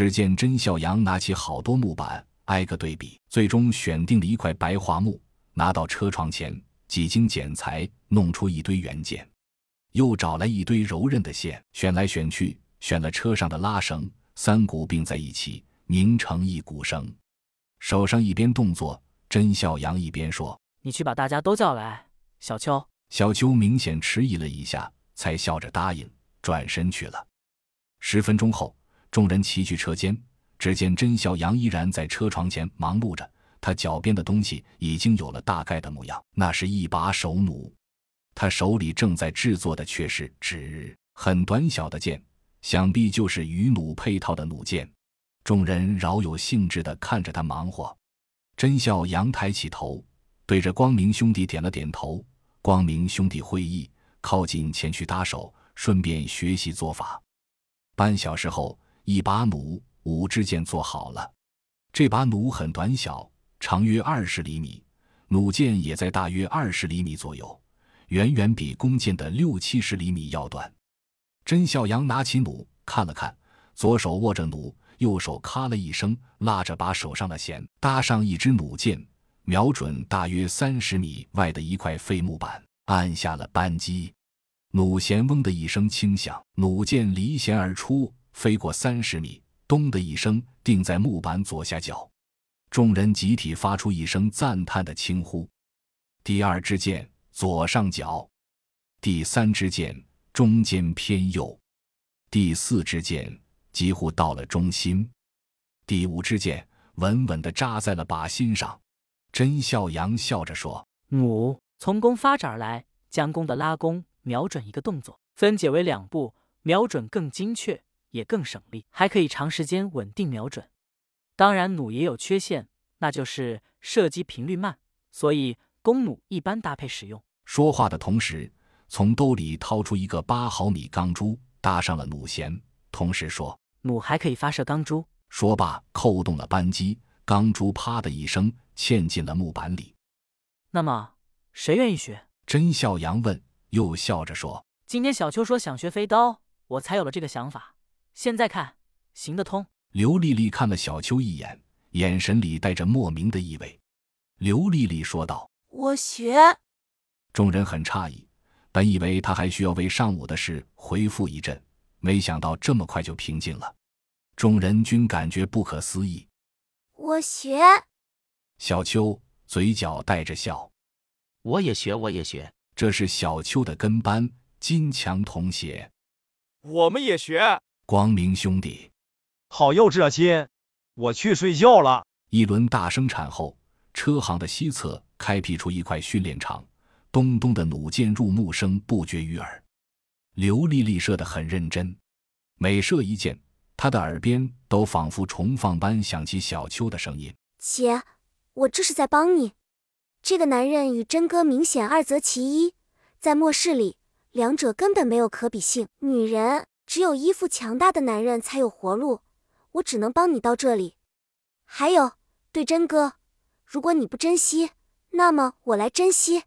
只见甄孝阳拿起好多木板，挨个对比，最终选定了一块白桦木，拿到车床前，几经剪裁，弄出一堆原件，又找来一堆柔韧的线，选来选去，选了车上的拉绳，三股并在一起，拧成一股绳。手上一边动作，甄孝阳一边说：“你去把大家都叫来。”小秋，小秋明显迟疑了一下，才笑着答应，转身去了。十分钟后，众人齐去车间，只见甄孝阳依然在车床前忙碌着。他脚边的东西已经有了大概的模样，那是一把手弩。他手里正在制作的却是纸，很短小的剑，想必就是与弩配套的弩箭。众人饶有兴致地看着他忙活。甄孝阳抬起头，对着光明兄弟点了点头。光明兄弟会意，靠近前去搭手，顺便学习做法。半小时后，一把弩五支箭做好了。这把弩很短小，长约二十厘米，弩箭也在大约二十厘米左右，远远比弓箭的六七十厘米要短。甄孝阳拿起弩看了看，左手握着弩。右手咔了一声，拉着把手上的弦，搭上一支弩箭，瞄准大约三十米外的一块废木板，按下了扳机。弩弦嗡的一声轻响，弩箭离弦而出，飞过三十米，咚的一声定在木板左下角。众人集体发出一声赞叹的轻呼。第二支箭左上角，第三支箭中间偏右，第四支箭。几乎到了中心，第五支箭稳稳地扎在了靶心上。甄孝阳笑着说：“弩从弓发展而来，将弓的拉弓瞄准一个动作分解为两步，瞄准更精确，也更省力，还可以长时间稳定瞄准。当然，弩也有缺陷，那就是射击频率慢，所以弓弩一般搭配使用。”说话的同时，从兜里掏出一个八毫米钢珠，搭上了弩弦，同时说。弩还可以发射钢珠。说罢，扣动了扳机，钢珠啪的一声嵌进了木板里。那么，谁愿意学？甄笑阳问，又笑着说：“今天小秋说想学飞刀，我才有了这个想法。现在看，行得通。”刘丽丽看了小秋一眼，眼神里带着莫名的意味。刘丽丽说道：“我学。”众人很诧异，本以为她还需要为上午的事回复一阵。没想到这么快就平静了，众人均感觉不可思议。我学。小秋嘴角带着笑。我也学，我也学。这是小秋的跟班金强同学。我们也学。光明兄弟。好幼稚啊，亲！我去睡觉了。一轮大生产后，车行的西侧开辟出一块训练场，咚咚的弩箭入木声不绝于耳。刘丽丽射得很认真，每射一箭，她的耳边都仿佛重放般响起小秋的声音：“姐，我这是在帮你。这个男人与真哥明显二择其一，在末世里，两者根本没有可比性。女人只有依附强大的男人才有活路，我只能帮你到这里。还有，对真哥，如果你不珍惜，那么我来珍惜。”